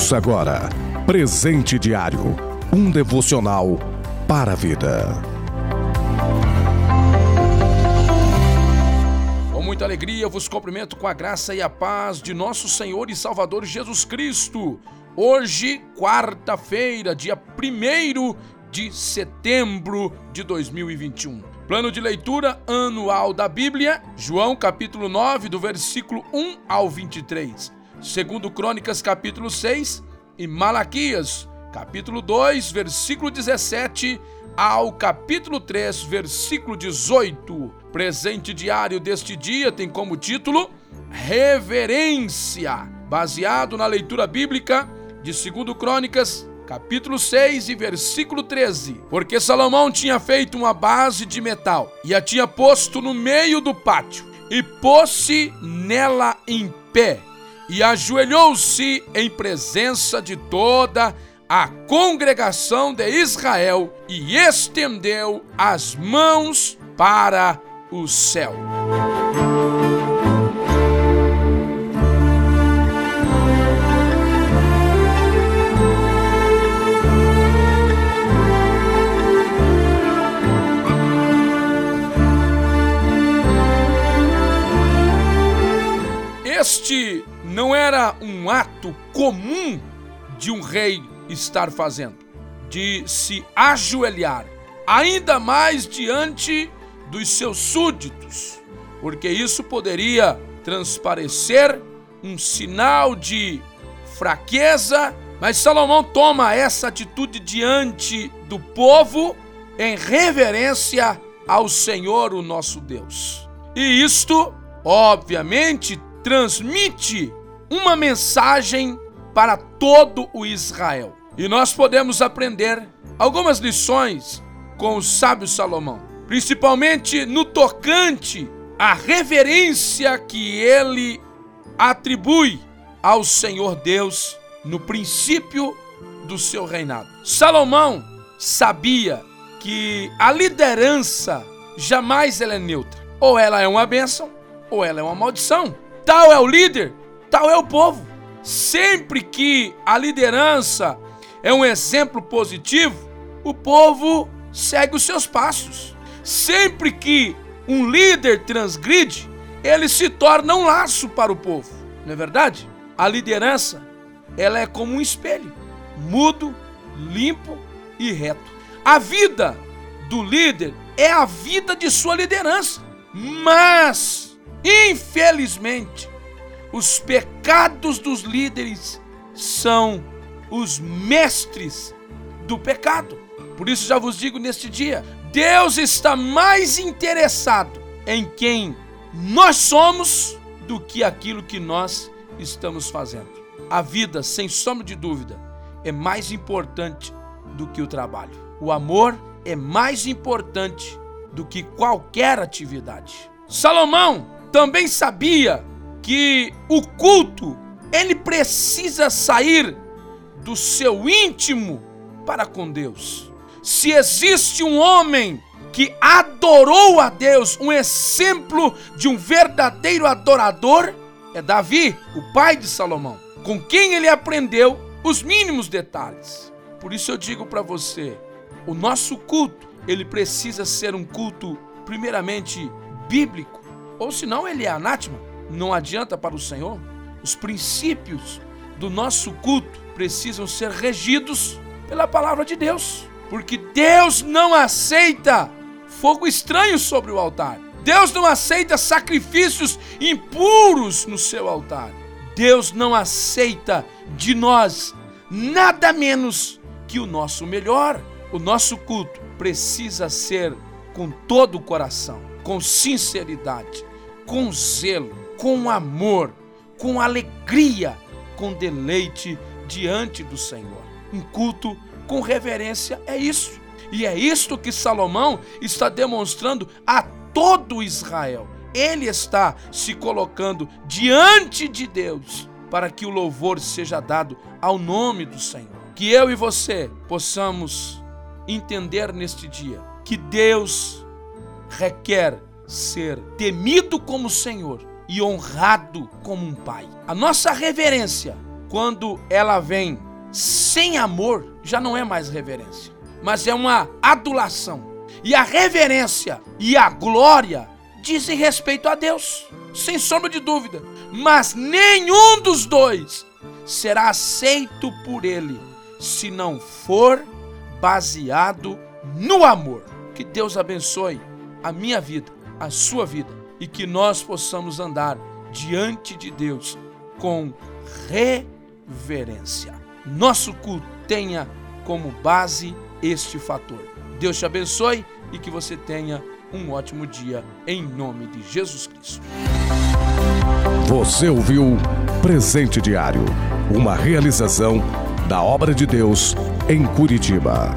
Ouça agora Presente Diário um devocional para a vida. Com muita alegria vos cumprimento com a graça e a paz de nosso Senhor e Salvador Jesus Cristo. Hoje, quarta-feira, dia 1 de setembro de 2021. Plano de leitura anual da Bíblia, João capítulo 9, do versículo 1 ao 23. Segundo Crônicas capítulo 6 e Malaquias capítulo 2, versículo 17 ao capítulo 3, versículo 18. Presente diário deste dia tem como título Reverência, baseado na leitura bíblica de 2 Crônicas, capítulo 6 e versículo 13. Porque Salomão tinha feito uma base de metal e a tinha posto no meio do pátio e pôs-se nela em pé e ajoelhou-se em presença de toda a congregação de Israel e estendeu as mãos para o céu. Este não era um ato comum de um rei estar fazendo, de se ajoelhar, ainda mais diante dos seus súditos, porque isso poderia transparecer um sinal de fraqueza, mas Salomão toma essa atitude diante do povo em reverência ao Senhor, o nosso Deus. E isto, obviamente, transmite uma mensagem para todo o Israel. E nós podemos aprender algumas lições com o sábio Salomão, principalmente no tocante à reverência que ele atribui ao Senhor Deus no princípio do seu reinado. Salomão sabia que a liderança jamais ela é neutra. Ou ela é uma bênção, ou ela é uma maldição. Tal é o líder tal é o povo. Sempre que a liderança é um exemplo positivo, o povo segue os seus passos. Sempre que um líder transgride, ele se torna um laço para o povo. Não é verdade? A liderança, ela é como um espelho, mudo, limpo e reto. A vida do líder é a vida de sua liderança. Mas, infelizmente, os pecados dos líderes são os mestres do pecado. Por isso já vos digo neste dia: Deus está mais interessado em quem nós somos do que aquilo que nós estamos fazendo. A vida, sem sombra de dúvida, é mais importante do que o trabalho. O amor é mais importante do que qualquer atividade. Salomão também sabia que o culto ele precisa sair do seu íntimo para com Deus. Se existe um homem que adorou a Deus, um exemplo de um verdadeiro adorador, é Davi, o pai de Salomão, com quem ele aprendeu os mínimos detalhes. Por isso eu digo para você, o nosso culto, ele precisa ser um culto primeiramente bíblico, ou senão ele é anátema não adianta para o Senhor? Os princípios do nosso culto precisam ser regidos pela palavra de Deus, porque Deus não aceita fogo estranho sobre o altar. Deus não aceita sacrifícios impuros no seu altar. Deus não aceita de nós nada menos que o nosso melhor. O nosso culto precisa ser com todo o coração, com sinceridade, com zelo, com amor, com alegria, com deleite diante do Senhor. Um culto com reverência é isso. E é isto que Salomão está demonstrando a todo Israel. Ele está se colocando diante de Deus para que o louvor seja dado ao nome do Senhor. Que eu e você possamos entender neste dia que Deus requer ser temido como Senhor e honrado como um pai. A nossa reverência quando ela vem sem amor, já não é mais reverência, mas é uma adulação. E a reverência e a glória dizem respeito a Deus, sem sombra de dúvida. Mas nenhum dos dois será aceito por Ele se não for baseado no amor. Que Deus abençoe a minha vida, a sua vida e que nós possamos andar diante de Deus com reverência. Nosso culto tenha como base este fator. Deus te abençoe e que você tenha um ótimo dia em nome de Jesus Cristo. Você ouviu Presente Diário, uma realização da obra de Deus em Curitiba.